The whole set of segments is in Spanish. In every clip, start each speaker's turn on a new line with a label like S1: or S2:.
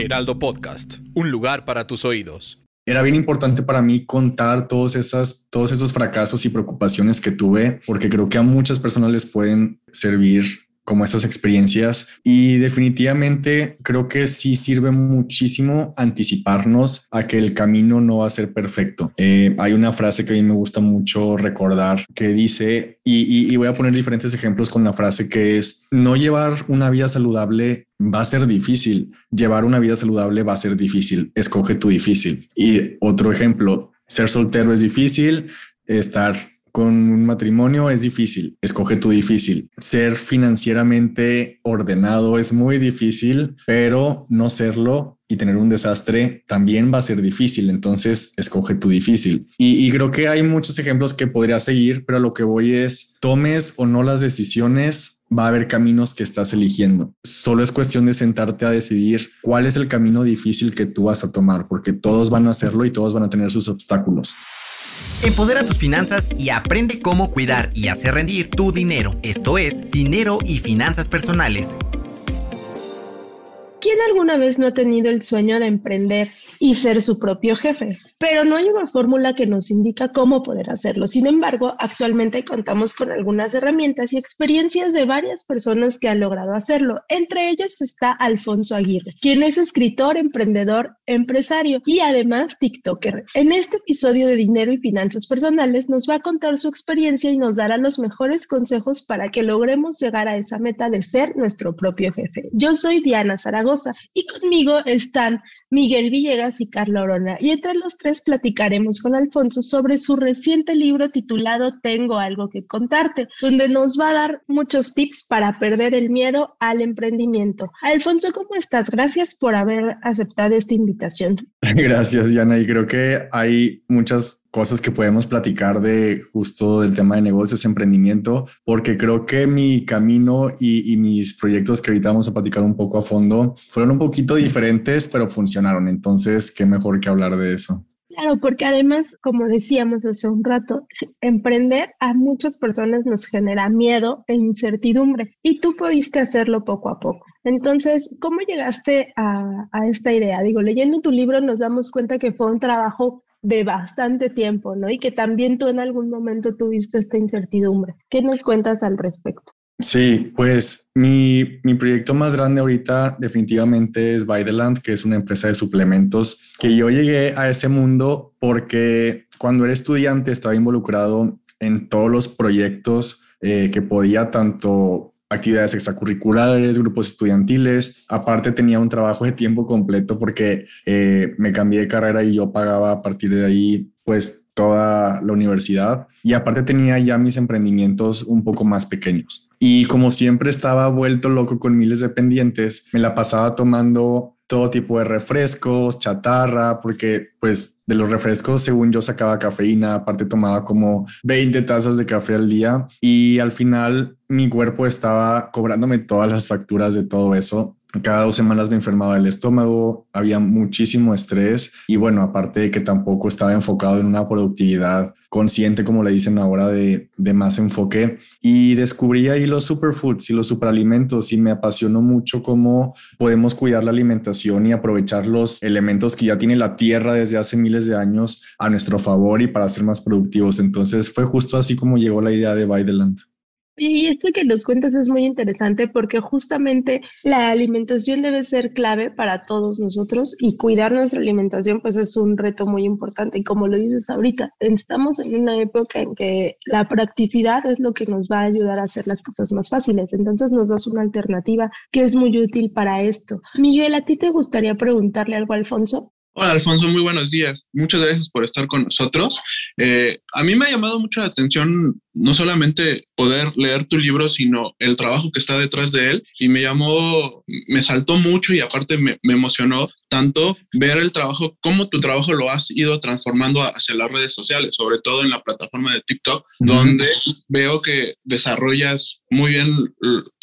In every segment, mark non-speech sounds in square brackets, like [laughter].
S1: Heraldo Podcast, un lugar para tus oídos.
S2: Era bien importante para mí contar todos, todos esos fracasos y preocupaciones que tuve, porque creo que a muchas personas les pueden servir como esas experiencias y definitivamente creo que sí sirve muchísimo anticiparnos a que el camino no va a ser perfecto. Eh, hay una frase que a mí me gusta mucho recordar que dice, y, y voy a poner diferentes ejemplos con la frase que es, no llevar una vida saludable va a ser difícil, llevar una vida saludable va a ser difícil, escoge tu difícil. Y otro ejemplo, ser soltero es difícil, estar con un matrimonio es difícil, escoge tu difícil. Ser financieramente ordenado es muy difícil, pero no serlo y tener un desastre también va a ser difícil, entonces escoge tu difícil. Y, creo que hay muchos ejemplos que podría seguir, pero lo que voy es, tomes o no las decisiones, va a haber caminos que estás eligiendo. Solo es cuestión de sentarte a decidir cuál es el camino difícil que tú vas a tomar, porque todos van a hacerlo y todos van a tener sus obstáculos.
S3: Empodera tus finanzas y aprende cómo cuidar y hacer rendir tu dinero. Esto es Dinero y Finanzas Personales
S4: ¿Quién alguna vez no ha tenido el sueño de emprender y ser su propio jefe? Pero no hay una fórmula que nos indica cómo poder hacerlo. Sin embargo, actualmente contamos con algunas herramientas y experiencias de varias personas que han logrado hacerlo. Entre ellos está Alfonso Aguirre, quien es escritor, emprendedor, empresario y además TikToker. En este episodio de Dinero y Finanzas Personales nos va a contar su experiencia y nos dará los mejores consejos para que logremos llegar a esa meta de ser nuestro propio jefe. Yo soy Diana Zaragoza y conmigo están Miguel Villegas y Carla Orona. Y entre los tres platicaremos con Alfonso sobre su reciente libro titulado Tengo algo que contarte, donde nos va a dar muchos tips para perder el miedo al emprendimiento. Alfonso, ¿cómo estás? Gracias por haber aceptado esta invitación. [laughs]
S2: Gracias, Diana. Y creo que hay muchas cosas que podemos platicar de justo del tema de negocios, emprendimiento, porque creo que mi camino y, y mis proyectos que ahorita vamos a platicar un poco a fondo fueron un poquito diferentes, pero funcionaron. Entonces, qué mejor que hablar de eso.
S4: Claro, porque además, como decíamos hace un rato, emprender a muchas personas nos genera miedo e incertidumbre y tú pudiste hacerlo poco a poco. Entonces, ¿cómo llegaste a, a, esta idea? Digo, leyendo tu libro nos damos cuenta que fue un trabajo de bastante tiempo, ¿no? Y que también tú en algún momento tuviste esta incertidumbre. ¿Qué nos cuentas al respecto?
S2: Sí, pues mi, mi, proyecto más grande ahorita definitivamente es Land, que es una empresa de suplementos, que yo llegué a ese mundo porque cuando era estudiante estaba involucrado en todos los proyectos eh, que podía tanto actividades extracurriculares, grupos estudiantiles. Aparte tenía un trabajo de tiempo completo porque eh, me cambié de carrera y yo pagaba a partir de ahí pues toda la universidad y aparte tenía ya mis emprendimientos un poco más pequeños. Y como siempre estaba vuelto loco con miles de pendientes, me la pasaba tomando todo tipo de refrescos, chatarra, porque pues de los refrescos, según yo sacaba cafeína, aparte tomaba como 20 tazas de café al día y al final mi cuerpo estaba cobrándome todas las facturas de todo eso. Cada dos semanas me enfermaba el estómago, había muchísimo estrés y bueno, aparte de que tampoco estaba enfocado en una productividad consciente, como le dicen ahora, de, más enfoque. Y descubrí ahí los superfoods y los superalimentos y me apasionó mucho cómo podemos cuidar la alimentación y aprovechar los elementos que ya tiene la tierra desde hace miles de años a nuestro favor y para ser más productivos. Entonces fue justo así como llegó la idea de By the Land.
S4: Y esto que nos cuentas es muy interesante porque justamente la alimentación debe ser clave para todos nosotros y cuidar nuestra alimentación pues es un reto muy importante. Y como lo dices ahorita, estamos en una época en que la practicidad es lo que nos va a ayudar a hacer las cosas más fáciles. Entonces nos das una alternativa que es muy útil para esto. Miguel, ¿a ti te gustaría preguntarle algo Alfonso?
S5: Hola Alfonso, muy buenos días. Muchas gracias por estar con nosotros. Eh, a mí me ha llamado mucho la atención no solamente poder leer tu libro, sino el trabajo que está detrás de él. Y me llamó, me saltó mucho y aparte me, me emocionó tanto ver el trabajo, cómo tu trabajo lo has ido transformando hacia las redes sociales, sobre todo en la plataforma de TikTok, donde veo que desarrollas muy bien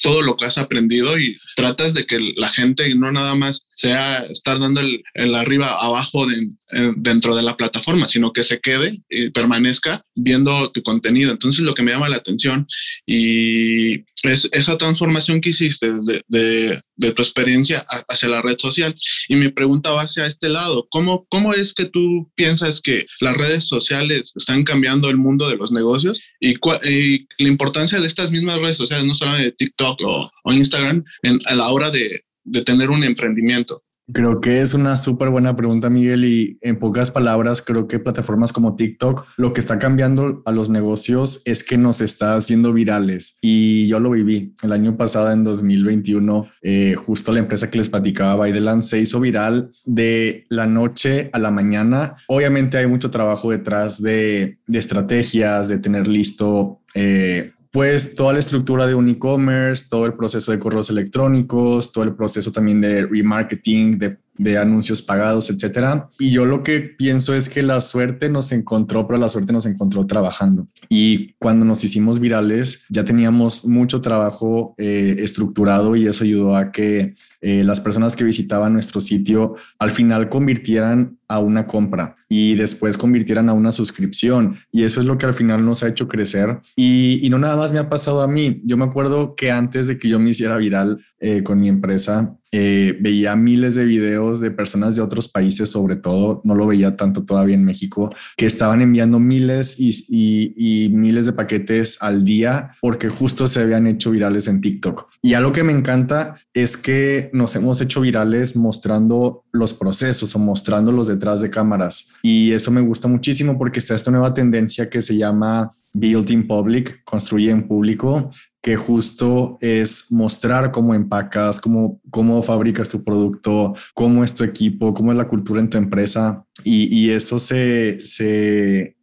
S5: todo lo que has aprendido y tratas de que la gente no nada más sea estar dando el, el arriba abajo de, dentro de la plataforma, sino que se quede y permanezca viendo tu contenido. Entonces lo que me llama la atención y es esa transformación que hiciste de, de, de tu experiencia hacia la red social. Y mi pregunta va hacia este lado. ¿Cómo, ¿Cómo es que tú piensas que las redes sociales están cambiando el mundo de los negocios y, y la importancia de estas mismas redes sociales, no solamente de TikTok o, o Instagram, en, a la hora de, de tener un emprendimiento?
S2: Creo que es una súper buena pregunta, Miguel, y en pocas palabras, creo que plataformas como TikTok lo que está cambiando a los negocios es que nos está haciendo virales. Y yo lo viví el año pasado, en 2021, eh, justo la empresa que les platicaba, Bydeland, se hizo viral de la noche a la mañana. Obviamente hay mucho trabajo detrás de, de estrategias, de tener listo eh, pues toda la estructura de un e-commerce, todo el proceso de correos electrónicos, todo el proceso también de remarketing, de de anuncios pagados, etcétera. Y yo lo que pienso es que la suerte nos encontró, pero la suerte nos encontró trabajando. Y cuando nos hicimos virales, ya teníamos mucho trabajo eh, estructurado y eso ayudó a que eh, las personas que visitaban nuestro sitio al final convirtieran a una compra y después convirtieran a una suscripción. Y eso es lo que al final nos ha hecho crecer. Y, y no nada más me ha pasado a mí. Yo me acuerdo que antes de que yo me hiciera viral eh, con mi empresa, eh, veía miles de videos de personas de otros países, sobre todo, no lo veía tanto todavía en México, que estaban enviando miles y, miles de paquetes al día porque justo se habían hecho virales en TikTok. Y algo que me encanta es que nos hemos hecho virales mostrando los procesos o mostrándolos detrás de cámaras. Y eso me gusta muchísimo porque está esta nueva tendencia que se llama Build in Public, construye en público, que justo es mostrar cómo empacas, cómo, cómo fabricas tu producto, cómo es tu equipo, cómo es la cultura en tu empresa. Y, eso se,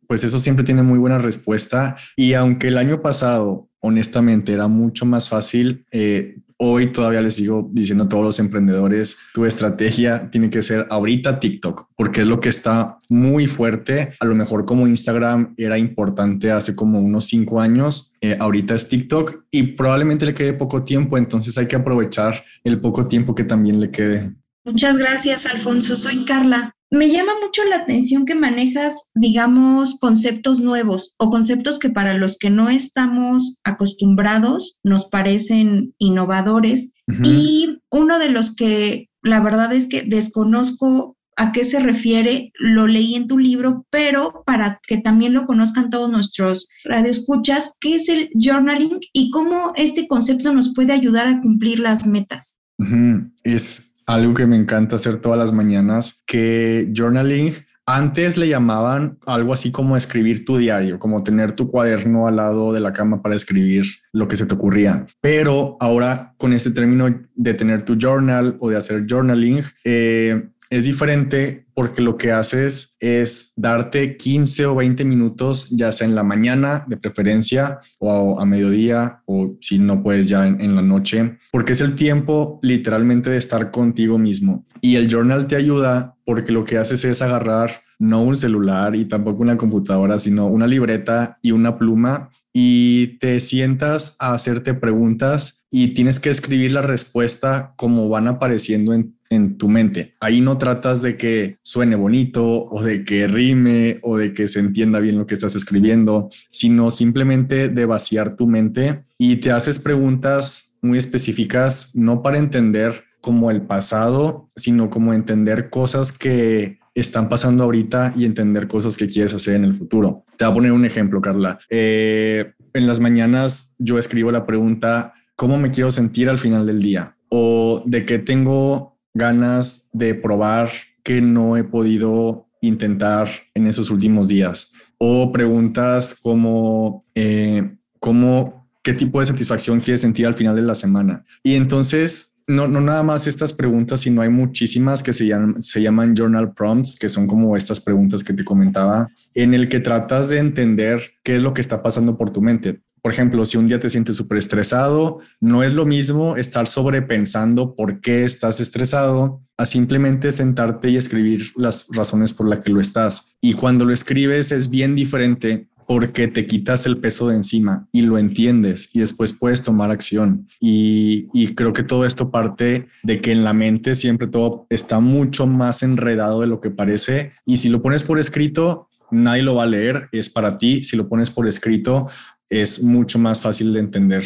S2: pues eso siempre tiene muy buena respuesta. Y aunque el año pasado, honestamente, era mucho más fácil, eh, Hoy todavía les sigo diciendo a todos los emprendedores, tu estrategia tiene que ser ahorita TikTok, porque es lo que está muy fuerte. A lo mejor como Instagram era importante hace como unos cinco años, eh, ahorita es TikTok y probablemente le quede poco tiempo, entonces hay que aprovechar el poco tiempo que también le quede.
S6: Muchas gracias, Alfonso. Soy Carla. Me llama mucho la atención que manejas, digamos, conceptos nuevos o conceptos que para los que no estamos acostumbrados nos parecen innovadores. Y uno de los que la verdad es que desconozco a qué se refiere, lo leí en tu libro, pero para que también lo conozcan todos nuestros radioescuchas, ¿qué es el journaling y cómo este concepto nos puede ayudar a cumplir las metas?
S2: Es algo que me encanta hacer todas las mañanas, que journaling antes le llamaban algo así como escribir tu diario, como tener tu cuaderno al lado de la cama para escribir lo que se te ocurría. Pero ahora con este término de tener tu journal o de hacer journaling, eh, es diferente porque lo que haces es darte 15 o 20 minutos, ya sea en la mañana de preferencia o a, mediodía o si no puedes ya en, en, la noche, porque es el tiempo literalmente de estar contigo mismo. Y el journal te ayuda porque lo que haces es agarrar no un celular y tampoco una computadora, sino una libreta y una pluma y te sientas a hacerte preguntas y tienes que escribir la respuesta como van apareciendo en, en, tu mente. Ahí no tratas de que suene bonito o de que rime o de que se entienda bien lo que estás escribiendo, sino simplemente de vaciar tu mente y te haces preguntas muy específicas, no para entender como el pasado, sino como entender cosas que están pasando ahorita y entender cosas que quieres hacer en el futuro. Te voy a poner un ejemplo, Carla. Eh, en las mañanas yo escribo la pregunta, ¿cómo me quiero sentir al final del día? O de qué tengo ganas de probar que no he podido intentar en esos últimos días. O preguntas como, eh, ¿cómo, qué tipo de satisfacción quieres sentir al final de la semana? Y entonces no, no nada más estas preguntas, sino hay muchísimas que se llaman, se llaman journal prompts, que son como estas preguntas que te comentaba, en el que tratas de entender qué es lo que está pasando por tu mente. Por ejemplo, si un día te sientes súper estresado, no es lo mismo estar sobrepensando por qué estás estresado a simplemente sentarte y escribir las razones por las que lo estás. Y cuando lo escribes es bien diferente porque te quitas el peso de encima y lo entiendes y después puedes tomar acción. Y, y, creo que todo esto parte de que en la mente siempre todo está mucho más enredado de lo que parece. Y si lo pones por escrito, nadie lo va a leer, es para ti. Si lo pones por escrito, es mucho más fácil de entender.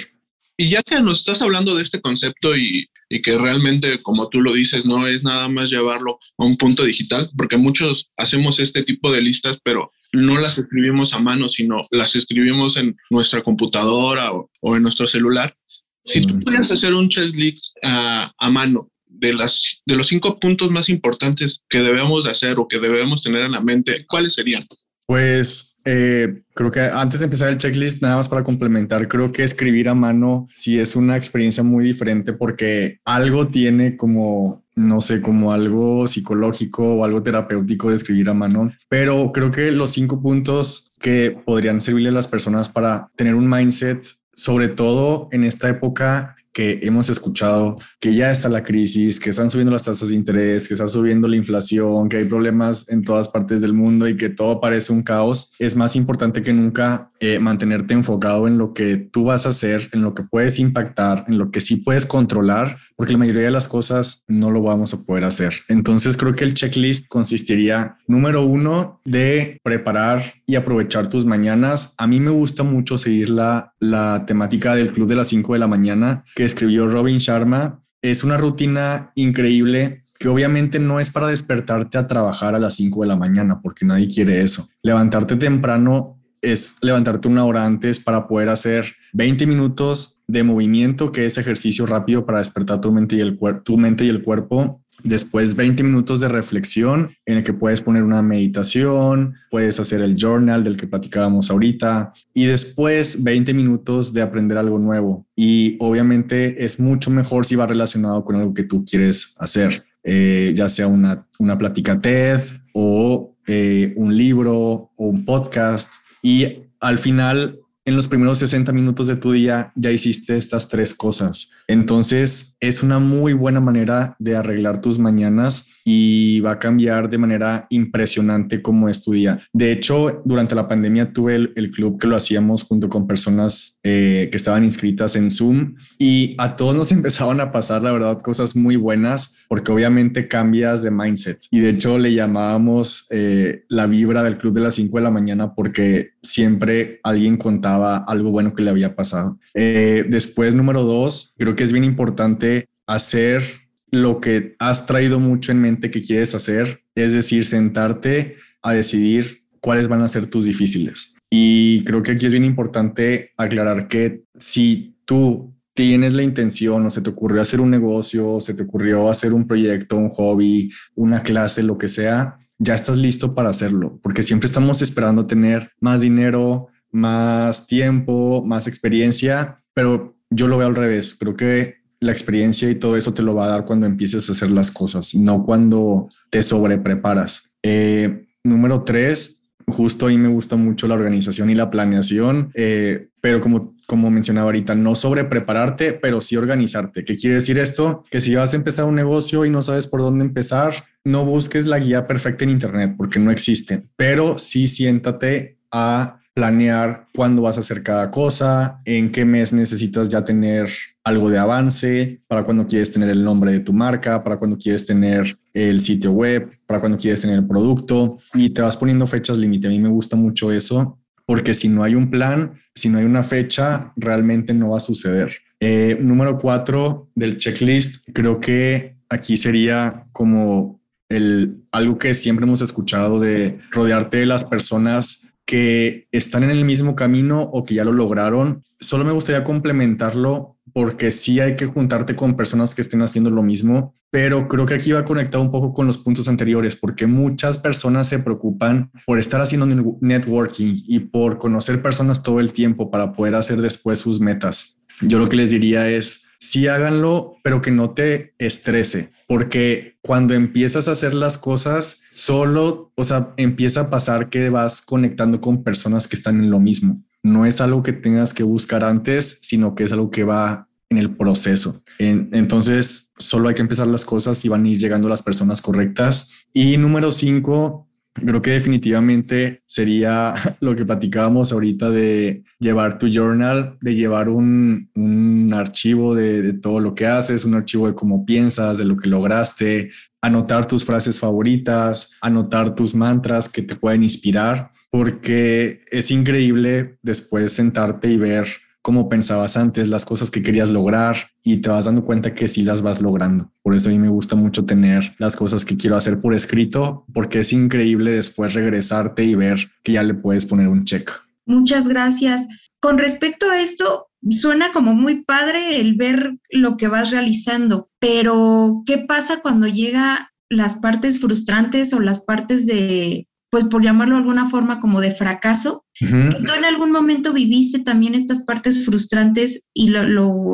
S5: Y ya que nos estás hablando de este concepto y, y, que realmente, como tú lo dices, no es nada más llevarlo a un punto digital, porque muchos hacemos este tipo de listas, pero no las escribimos a mano, sino las escribimos en nuestra computadora o, o en nuestro celular. Si tú pudieras hacer un checklist uh, a mano de, las, de los cinco puntos más importantes que debemos de hacer o que debemos tener en la mente, ¿cuáles serían?
S2: Pues eh, creo que antes de empezar el checklist, nada más para complementar, creo que escribir a mano sí es una experiencia muy diferente porque algo tiene como, no sé, como algo psicológico o algo terapéutico de escribir a mano, pero creo que los cinco puntos que podrían servirle a las personas para tener un mindset, sobre todo en esta época que hemos escuchado que ya está la crisis, que están subiendo las tasas de interés, que está subiendo la inflación, que hay problemas en todas partes del mundo y que todo parece un caos, es más importante que nunca eh, mantenerte enfocado en lo que tú vas a hacer, en lo que puedes impactar, en lo que sí puedes controlar, porque la mayoría de las cosas no lo vamos a poder hacer. Entonces creo que el checklist consistiría, número uno, de preparar y aprovechar tus mañanas. A mí me gusta mucho seguir la, la temática del club de las 5 de la mañana, que escribió Robin Sharma. Es una rutina increíble que obviamente no es para despertarte a trabajar a las 5 de la mañana, porque nadie quiere eso. Levantarte temprano es levantarte una hora antes para poder hacer 20 minutos de movimiento, que es ejercicio rápido para despertar tu mente y el, tu mente y el cuerpo. Después 20 minutos de reflexión en el que puedes poner una meditación, puedes hacer el journal del que platicábamos ahorita y después 20 minutos de aprender algo nuevo. Y obviamente es mucho mejor si va relacionado con algo que tú quieres hacer, eh, ya sea una, una plática TED o eh, un libro o un podcast y al final, en los primeros 60 minutos de tu día, ya hiciste estas tres cosas. Entonces, es una muy buena manera de arreglar tus mañanas y va a cambiar de manera impresionante cómo es tu día. De hecho, durante la pandemia tuve el, club que lo hacíamos junto con personas eh, que estaban inscritas en Zoom y a todos nos [laughs] empezaban a pasar, la verdad, cosas muy buenas porque obviamente cambias de mindset. Y de hecho le llamábamos eh, la vibra del club de las 5 de la mañana porque siempre alguien contaba algo bueno que le había pasado. Eh, después, número dos, creo que es bien importante hacer lo que has traído mucho en mente que quieres hacer, es decir, sentarte a decidir cuáles van a ser tus difíciles. Y creo que aquí es bien importante aclarar que si tú tienes la intención o se te ocurrió hacer un negocio, se te ocurrió hacer un proyecto, un hobby, una clase, lo que sea, ya estás listo para hacerlo, porque siempre estamos esperando tener más dinero, más tiempo, más experiencia, pero yo lo veo al revés. Creo que la experiencia y todo eso te lo va a dar cuando empieces a hacer las cosas, no cuando te sobrepreparas. Eh, número tres, justo ahí me gusta mucho la organización y la planeación, eh, pero como, como mencionaba ahorita, no sobreprepararte, pero sí organizarte. ¿Qué quiere decir esto? Que si vas a empezar un negocio y no sabes por dónde empezar, no busques la guía perfecta en Internet porque no existe, pero sí siéntate a planear cuándo vas a hacer cada cosa, en qué mes necesitas ya tener algo de avance, para cuando quieres tener el nombre de tu marca, para cuando quieres tener el sitio web, para cuando quieres tener el producto y te vas poniendo fechas límite. A mí me gusta mucho eso porque si no hay un plan, si no hay una fecha, realmente no va a suceder. Eh, número cuatro del checklist, creo que aquí sería como el, algo que siempre hemos escuchado de rodearte de las personas que están en el mismo camino o que ya lo lograron. Solo me gustaría complementarlo porque sí hay que juntarte con personas que estén haciendo lo mismo, pero creo que aquí va conectado un poco con los puntos anteriores, porque muchas personas se preocupan por estar haciendo networking y por conocer personas todo el tiempo para poder hacer después sus metas. Yo lo que les diría es, sí háganlo, pero que no te estrese, porque cuando empiezas a hacer las cosas, solo, o sea, empieza a pasar que vas conectando con personas que están en lo mismo. No es algo que tengas que buscar antes, sino que es algo que va en el proceso. entonces, solo hay que empezar las cosas y van a ir llegando las personas correctas. Y número cinco, Creo que definitivamente sería [laughs] lo que platicábamos ahorita de llevar tu journal, de llevar un, un archivo de, de, todo lo que haces, un archivo de cómo piensas, de lo que lograste, anotar tus frases favoritas, anotar tus mantras que te pueden inspirar, porque es increíble después sentarte y ver cómo pensabas antes, las cosas que querías lograr y te vas dando cuenta que sí las vas logrando. Por eso a mí me gusta mucho tener las cosas que quiero hacer por escrito, porque es increíble después regresarte y ver que ya le puedes poner un check.
S6: Muchas gracias. Con respecto a esto, suena como muy padre el ver lo que vas realizando, pero ¿qué pasa cuando llega las partes frustrantes o las partes de pues por llamarlo de alguna forma como de fracaso, tú en algún momento viviste también estas partes frustrantes y lo,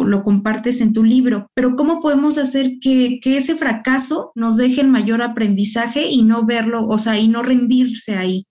S6: lo, compartes en tu libro, pero ¿cómo podemos hacer que, que, ese fracaso nos deje el mayor aprendizaje y no verlo, o sea, y no rendirse ahí?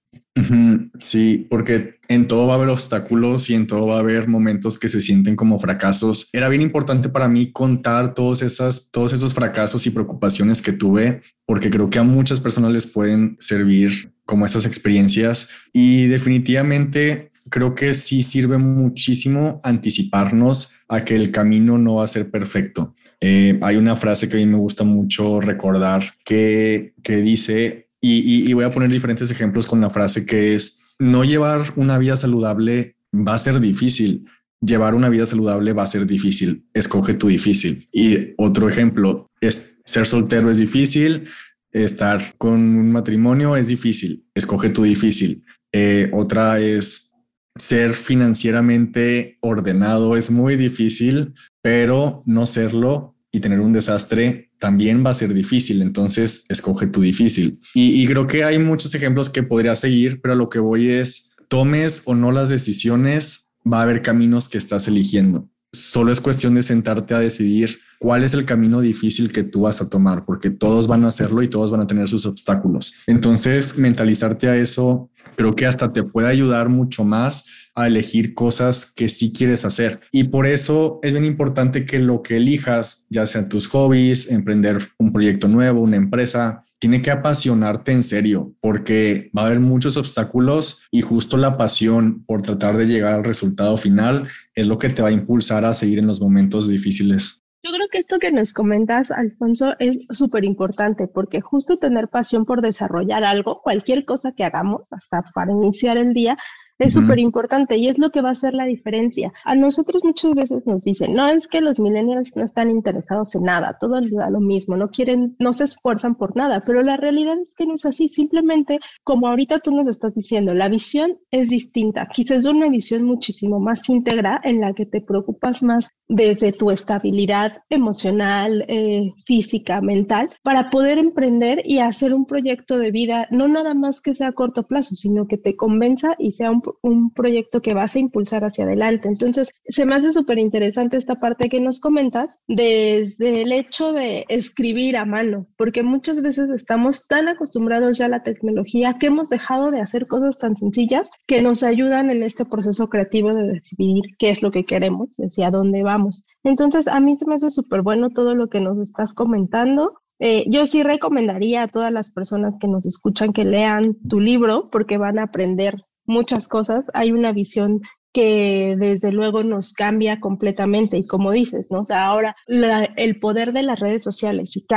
S2: Sí, porque en todo va a haber obstáculos y en todo va a haber momentos que se sienten como fracasos. Era bien importante para mí contar todos, esas, todos esos fracasos y preocupaciones que tuve, porque creo que a muchas personas les pueden servir como esas experiencias y definitivamente creo que sí sirve muchísimo anticiparnos a que el camino no va a ser perfecto. Eh, hay una frase que a mí me gusta mucho recordar que, que dice, y, voy a poner diferentes ejemplos con la frase que es, no llevar una vida saludable va a ser difícil. Llevar una vida saludable va a ser difícil. Escoge tu difícil. Y otro ejemplo es ser soltero es difícil. Estar con un matrimonio es difícil. Escoge tu difícil. Eh, otra es ser financieramente ordenado es muy difícil, pero no serlo y tener un desastre también va a ser difícil, entonces escoge tu difícil. Y, creo que hay muchos ejemplos que podría seguir, pero lo que voy es, tomes o no las decisiones, va a haber caminos que estás eligiendo. Solo es cuestión de sentarte a decidir cuál es el camino difícil que tú vas a tomar, porque todos van a hacerlo y todos van a tener sus obstáculos. Entonces, mentalizarte a eso creo que hasta te puede ayudar mucho más a elegir cosas que sí quieres hacer. Y por eso es bien importante que lo que elijas, ya sean tus hobbies, emprender un proyecto nuevo, una empresa, tiene que apasionarte en serio, porque va a haber muchos obstáculos y justo la pasión por tratar de llegar al resultado final es lo que te va a impulsar a seguir en los momentos difíciles.
S4: Yo creo que esto que nos comentas, Alfonso, es súper importante porque justo tener pasión por desarrollar algo, cualquier cosa que hagamos, hasta para iniciar el día, es súper importante y es lo que va a hacer la diferencia. A nosotros muchas veces nos dicen, no es que los millennials no están interesados en nada, todo les da lo mismo, no quieren, no se esfuerzan por nada, pero la realidad es que no es así, simplemente como ahorita tú nos estás diciendo, la visión es distinta, quizás una visión muchísimo más íntegra en la que te preocupas más desde tu estabilidad emocional, eh, física, mental, para poder emprender y hacer un proyecto de vida, no nada más que sea a corto plazo, sino que te convenza y sea un un proyecto que vas a impulsar hacia adelante. Entonces, se me hace súper interesante esta parte que nos comentas desde el hecho de escribir a mano, porque muchas veces estamos tan acostumbrados ya a la tecnología que hemos dejado de hacer cosas tan sencillas que nos ayudan en este proceso creativo de decidir qué es lo que queremos, hacia dónde vamos. Entonces, a mí se me hace súper bueno todo lo que nos estás comentando. Eh, yo sí recomendaría a todas las personas que nos escuchan que lean tu libro porque van a aprender muchas cosas, hay una visión que desde luego nos cambia completamente y como dices, ¿no? O sea, ahora el poder de las redes sociales y que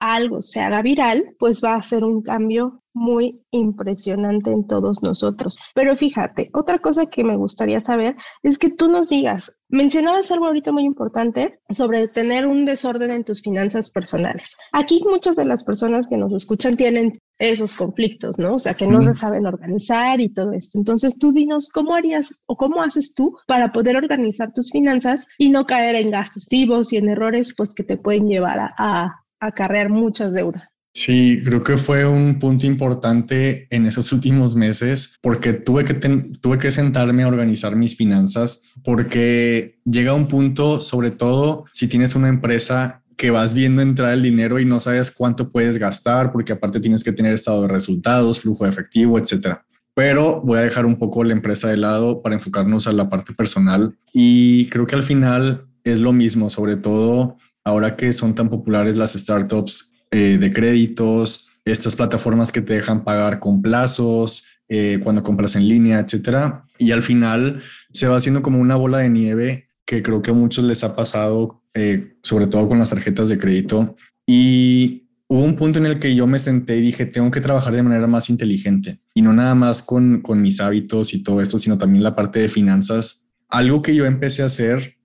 S4: algo se haga viral, pues va a ser un cambio muy impresionante en todos nosotros. Pero fíjate, otra cosa que me gustaría saber es que tú nos digas, mencionabas algo ahorita muy importante sobre tener un desorden en tus finanzas personales. Aquí muchas de las personas que nos escuchan tienen esos conflictos, ¿no? O sea, que no se saben organizar y todo esto. Entonces, tú dinos, ¿cómo harías o cómo haces tú para poder organizar tus finanzas y no caer en gastos y en errores, pues que te pueden llevar a, a acarrear muchas deudas?
S2: Sí, creo que fue un punto importante en esos últimos meses porque tuve que, tuve que sentarme a organizar mis finanzas porque llega un punto, sobre todo si tienes una empresa que vas viendo entrar el dinero y no sabes cuánto puedes gastar porque aparte tienes que tener estado de resultados, flujo de efectivo, etcétera. Pero voy a dejar un poco la empresa de lado para enfocarnos a la parte personal y creo que al final es lo mismo, sobre todo ahora que son tan populares las startups eh, de créditos, estas plataformas que te dejan pagar con plazos, eh, cuando compras en línea, etcétera. Y al final se va haciendo como una bola de nieve que creo que a muchos les ha pasado, eh, sobre todo con las tarjetas de crédito. Y hubo un punto en el que yo me senté y dije, tengo que trabajar de manera más inteligente y no nada más con, con mis hábitos y todo esto, sino también la parte de finanzas. Algo que yo empecé a hacer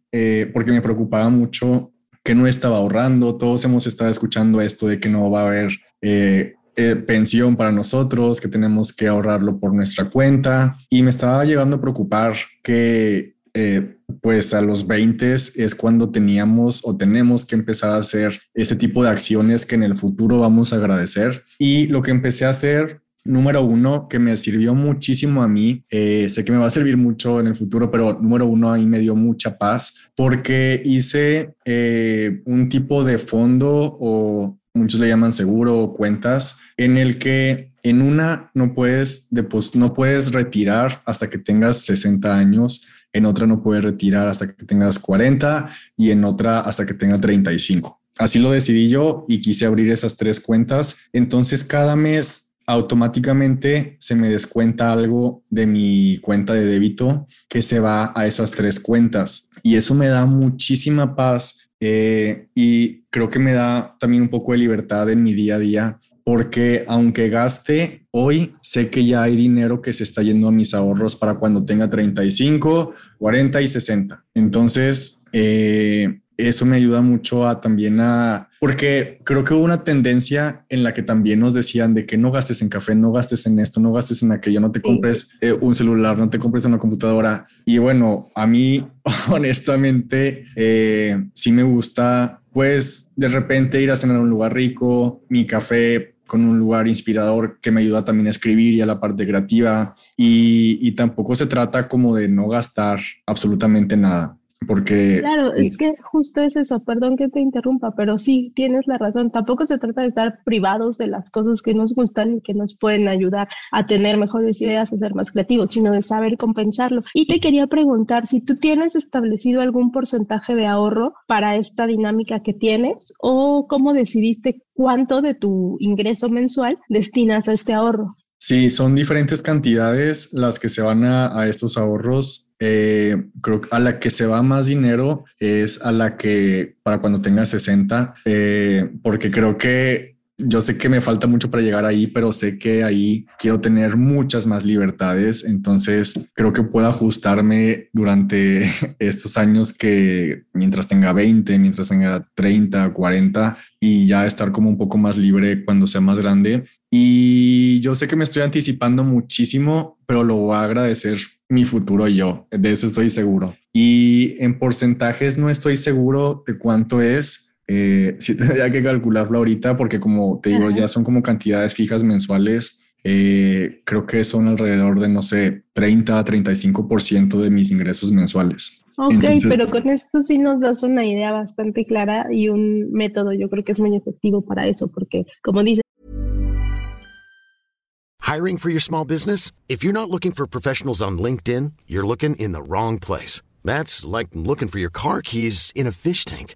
S2: porque me preocupaba mucho que no estaba ahorrando. Todos hemos estado escuchando esto de que no va a haber eh, eh, pensión para nosotros, que tenemos que ahorrarlo por nuestra cuenta. Y me estaba llegando a preocupar que eh, pues a los 20 es cuando teníamos o tenemos que empezar a hacer ese tipo de acciones que en el futuro vamos a agradecer. Y lo que empecé a hacer número uno que me sirvió muchísimo a mí, eh, sé que me va a servir mucho en el futuro, pero número uno a mí me dio mucha paz porque hice eh, un tipo de fondo o muchos le llaman seguro o cuentas en el que en una no puedes, no puedes retirar hasta que tengas 60 años, en otra no puedes retirar hasta que tengas 40 y en otra hasta que tengas 35. Así lo decidí yo y quise abrir esas tres cuentas. Entonces cada mes automáticamente se me descuenta algo de mi cuenta de débito que se va a esas tres cuentas. Y eso me da muchísima paz eh, y creo que me da también un poco de libertad en mi día a día porque aunque gaste hoy, sé que ya hay dinero que se está yendo a mis ahorros para cuando tenga 35, 40 y 60. Entonces, eh, eso me ayuda mucho a también a, porque creo que hubo una tendencia en la que también nos decían de que no gastes en café, no gastes en esto, no gastes en aquello, no te compres eh, un celular, no te compres una computadora. Y bueno, a mí [laughs] honestamente eh, sí me gusta pues de repente ir a cenar a un lugar rico, mi café con un lugar inspirador que me ayuda también a escribir y a la parte creativa. Y, y tampoco se trata como de no gastar absolutamente nada porque...
S4: Claro, es que justo es eso, perdón que te interrumpa, pero sí, tienes la razón, tampoco se trata de estar privados de las cosas que nos gustan y que nos pueden ayudar a tener mejores ideas, a ser más creativos, sino de saber compensarlo. Y te quería preguntar si tú tienes establecido algún porcentaje de ahorro para esta dinámica que tienes o cómo decidiste cuánto de tu ingreso mensual destinas a este ahorro.
S2: Sí, son diferentes cantidades las que se van a, a estos ahorros eh, creo a la que se va más dinero es a la que para cuando tenga 60, eh, porque creo que yo sé que me falta mucho para llegar ahí, pero sé que ahí quiero tener muchas más libertades. Entonces creo que puedo ajustarme durante [laughs] estos años que mientras tenga 20, mientras tenga 30, 40 y ya estar como un poco más libre cuando sea más grande. Y yo sé que me estoy anticipando muchísimo, pero lo voy a agradecer mi futuro yo. De eso estoy seguro. Y en porcentajes no estoy seguro de cuánto es eh, sí [laughs] tendría que calcularlo ahorita porque como te digo, ya son como cantidades fijas mensuales. Eh, creo que son alrededor de, no sé, 30 a 35% de mis ingresos mensuales.
S4: Ok, pero con esto sí nos das una idea bastante clara y un método yo creo que es muy efectivo para eso, porque como dice...
S7: Hiring for your small business? If you're not looking for professionals on LinkedIn, you're looking in the wrong place. That's like looking for your car keys in a fish tank.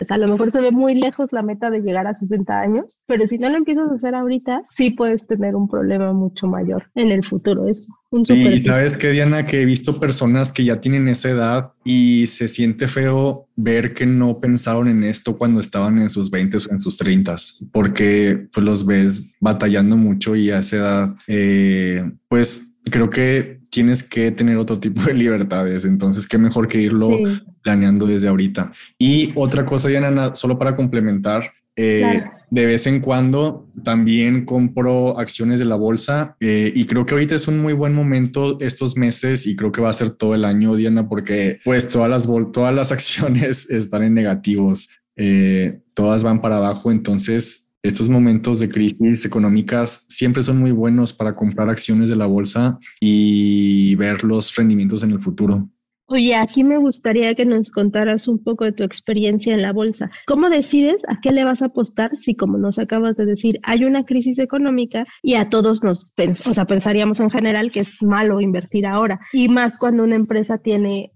S4: Pues a lo mejor se ve muy lejos la meta de llegar a 60 años, pero si no lo empiezas a hacer ahorita, sí puedes tener un problema mucho mayor en el futuro. Es un
S2: Sí,
S4: súper
S2: y sabes que Diana, que he visto personas que ya tienen esa edad y se siente feo ver que no pensaron en esto cuando estaban en sus 20 o en sus 30, porque pues, los ves batallando mucho y a esa edad, eh, pues creo que tienes que tener otro tipo de [laughs] libertades. Entonces, qué mejor que irlo
S4: Sí.
S2: Planeando desde ahorita. Y otra cosa, Diana, na- solo para complementar, eh,
S4: Claro.
S2: de vez en cuando también compro acciones de la bolsa eh, y creo que ahorita es un muy buen momento estos meses y creo que va a ser todo el año, Diana, porque pues todas las, todas las [laughs] acciones están en negativos, eh, todas van para abajo, entonces estos momentos de crisis económicas siempre son muy buenos para comprar acciones de la bolsa y ver los rendimientos en el futuro.
S4: Oye, aquí me gustaría que nos contaras un poco de tu experiencia en la bolsa. ¿Cómo decides a qué le vas a apostar si, como nos acabas de decir, hay una crisis económica y a todos nos, o sea, pensaríamos en general que es malo invertir ahora y más cuando una empresa tiene,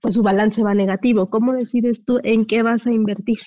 S4: pues su balance va negativo. ¿Cómo decides tú en qué vas a invertir?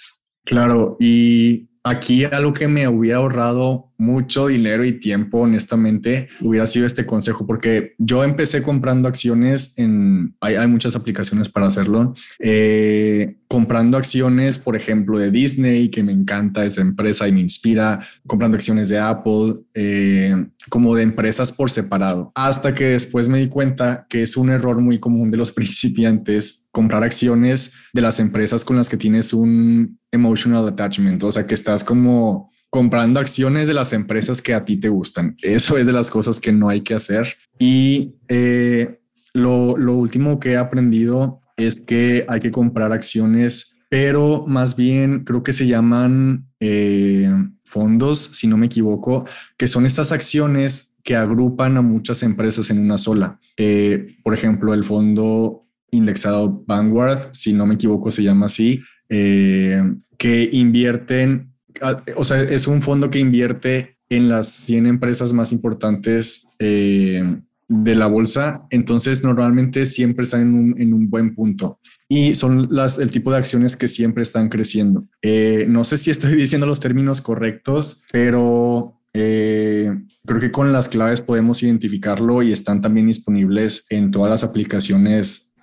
S2: Claro, y aquí algo que me hubiera ahorrado mucho dinero y tiempo, honestamente, hubiera sido este consejo, porque yo empecé comprando acciones en, hay, muchas aplicaciones para hacerlo, eh, comprando acciones, por ejemplo, de Disney, que me encanta esa empresa y me inspira, comprando acciones de Apple, eh, como de empresas por separado, hasta que después me di cuenta que es un error muy común de los [laughs] principiantes comprar acciones de las empresas con las que tienes un emotional attachment, o sea, que estás como comprando acciones de las empresas que a ti te gustan. Eso es de las cosas que no hay que hacer. Y eh, lo, lo último que he aprendido es que hay que comprar acciones, pero más bien creo que se llaman eh, fondos, si no me equivoco, que son estas acciones que agrupan a muchas empresas en una sola. Eh, por ejemplo, el fondo indexado Vanguard, si no me equivoco, se llama así, eh, que invierten, ah, o sea, es un fondo que invierte en las 100 empresas más importantes eh, de la bolsa. Entonces, normalmente siempre están en un, en un buen punto y son las, el tipo de acciones que siempre están creciendo. Eh, no sé si estoy [laughs] diciendo los términos correctos, pero creo que con las claves podemos identificarlo y están también disponibles en todas las aplicaciones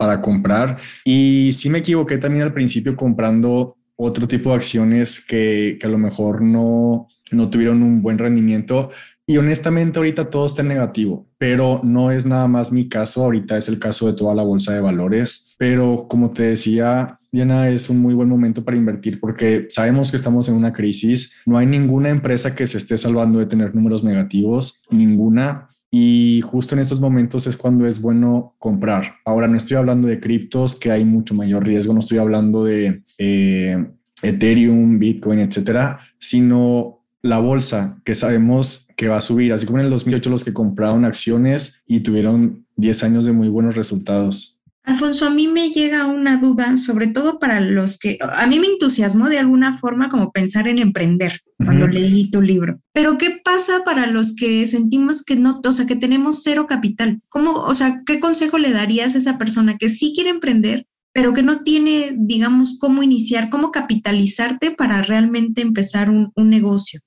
S2: para comprar. Y sí me equivoqué también al principio comprando otro tipo de acciones que, que a lo mejor no, no tuvieron un buen rendimiento. Y honestamente ahorita todo está negativo, pero no es nada más mi caso, ahorita es el caso de toda la bolsa de valores, pero como te decía, Diana, es un muy buen momento para invertir porque sabemos que estamos en una crisis, no hay ninguna empresa que se esté salvando de tener números negativos, ninguna, y justo en estos momentos es cuando es bueno comprar. Ahora no estoy hablando de criptos, que hay mucho mayor riesgo, no estoy hablando de eh, Ethereum, Bitcoin, etcétera, sino la bolsa que sabemos que va a subir, así como en el 2008 los que compraron acciones y tuvieron 10 años de muy buenos resultados.
S6: Alfonso, a mí me llega una duda, sobre todo para los que, a mí me entusiasmó de alguna forma como pensar en emprender cuando leí tu libro. Pero ¿qué pasa para los que sentimos que no, o sea, que tenemos cero capital? ¿Cómo, o sea, qué consejo le darías a esa persona que sí quiere emprender, pero que no tiene, digamos, cómo iniciar, cómo capitalizarte para realmente empezar un, un negocio?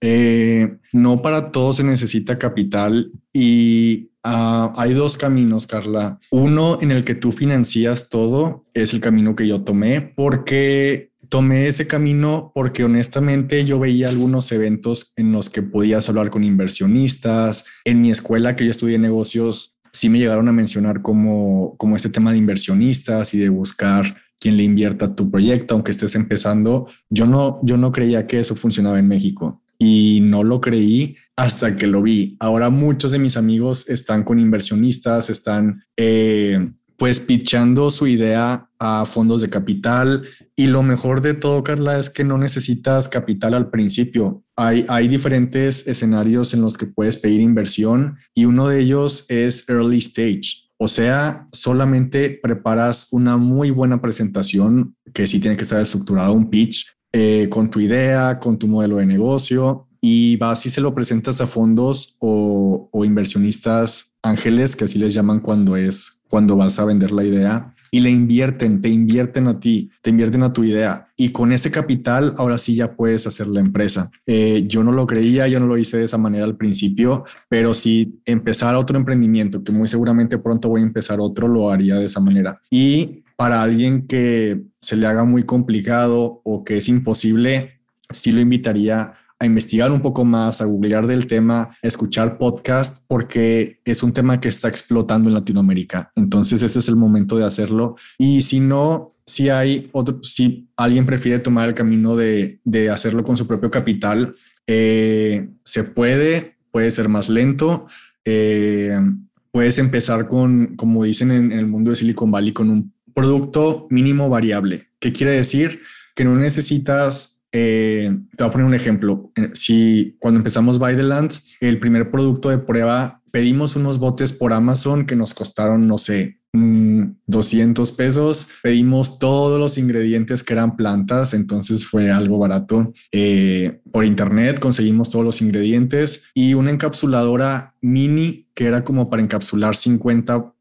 S2: Eh, no para todo se necesita capital y ah, hay dos caminos, Carla. Uno en el que tú financias todo es el camino que yo tomé porque tomé ese camino porque honestamente yo veía algunos eventos en los que podías hablar con inversionistas. En mi escuela que yo estudié negocios, sí me llegaron a mencionar como, como este tema de inversionistas y de buscar quien le invierta tu proyecto, aunque estés empezando. Yo no, yo no creía que eso funcionaba en México y no lo creí hasta que lo vi. Ahora muchos de mis amigos están con inversionistas, están eh, pues pitchando su idea a fondos de capital. Y lo mejor de todo, Carla, es que no necesitas capital al principio. Hay, diferentes escenarios en los que puedes pedir inversión y uno de ellos es early stage. O sea, solamente preparas una muy buena presentación que sí tiene que estar estructurado, un pitch eh, con tu idea, con tu modelo de negocio y vas y se lo presentas a fondos o, o inversionistas ángeles, que así les llaman cuando es cuando vas a vender la idea y le invierten, te invierten a ti, te invierten a tu idea y con ese capital ahora sí ya puedes hacer la empresa. Eh, yo no lo creía, yo no lo hice de esa manera al principio, pero si empezar otro emprendimiento, que muy seguramente pronto voy a empezar otro, lo haría de esa manera. Y para alguien que se le haga muy complicado o que es imposible, sí lo invitaría a investigar un poco más, a googlear del tema, a escuchar podcast, porque es un tema que está explotando en Latinoamérica. Entonces, este es el momento de hacerlo. Y si no, si hay otro, si alguien prefiere tomar el camino de, de hacerlo con su propio capital, eh, se puede, puede ser más lento. Eh, puedes empezar con, como dicen en, en el mundo de Silicon Valley, con un producto mínimo variable. ¿Qué quiere decir? Que no necesitas eh, te voy a poner un ejemplo. Eh, si cuando empezamos By the Land, el primer producto de prueba, pedimos unos botes por Amazon que nos costaron, no sé, 200 mm, pesos. Pedimos todos los ingredientes que eran plantas, entonces fue algo barato. Eh, por internet conseguimos todos los ingredientes y una encapsuladora mini que era como para encapsular 50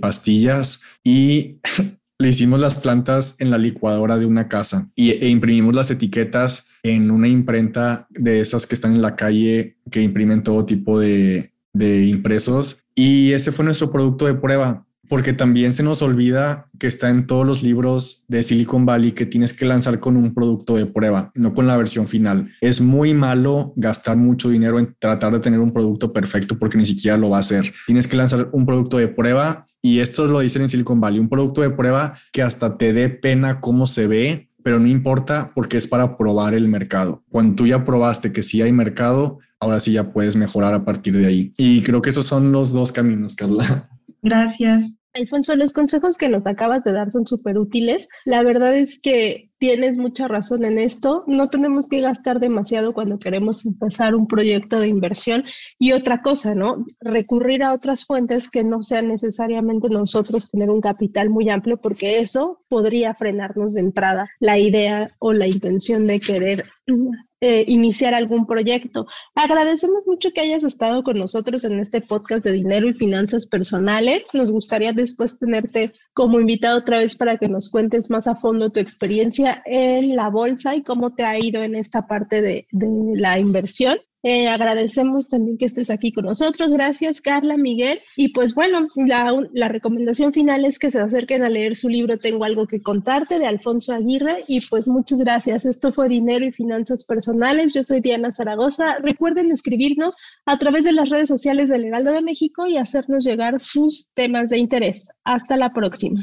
S2: pastillas y [laughs] le hicimos las plantas en la licuadora de una casa y, e imprimimos las etiquetas en una imprenta de esas que están en la calle que imprimen todo tipo de, de impresos. Y ese fue nuestro producto de prueba porque también se nos olvida que está en todos los libros de Silicon Valley que tienes que lanzar con un producto de prueba, no con la versión final. Es muy malo gastar mucho dinero en tratar de tener un producto perfecto porque ni siquiera lo va a hacer. Tienes que lanzar un producto de prueba y esto lo dicen en Silicon Valley, un producto de prueba que hasta te dé pena cómo se ve, pero no importa porque es para probar el mercado. Cuando tú ya probaste que sí hay mercado, ahora sí ya puedes mejorar a partir de ahí. Y creo que esos son los dos caminos, Carla.
S6: Gracias.
S4: Alfonso, los consejos que nos acabas de dar son súper útiles. La verdad es que tienes mucha razón en esto. No tenemos que gastar demasiado cuando queremos empezar un proyecto de inversión. Y otra cosa, ¿no? Recurrir a otras fuentes que no sean necesariamente nosotros tener un capital muy amplio, porque eso podría frenarnos de entrada la idea o la intención de querer eh, iniciar algún proyecto. Agradecemos mucho que hayas estado con nosotros en este podcast de dinero y finanzas personales. Nos gustaría después tenerte como invitado otra vez para que nos cuentes más a fondo tu experiencia en la bolsa y cómo te ha ido en esta parte de, de la inversión. Eh, agradecemos también que estés aquí con nosotros. Gracias, Carla, Miguel. Y pues bueno, la, la, recomendación final es que se acerquen a leer su libro Tengo algo que contarte de Alfonso Aguirre. Y pues muchas gracias. Esto fue Dinero y Finanzas Personales. Yo soy Diana Zaragoza. Recuerden escribirnos a través de las redes sociales del Heraldo de México y hacernos llegar sus temas de interés. Hasta la próxima.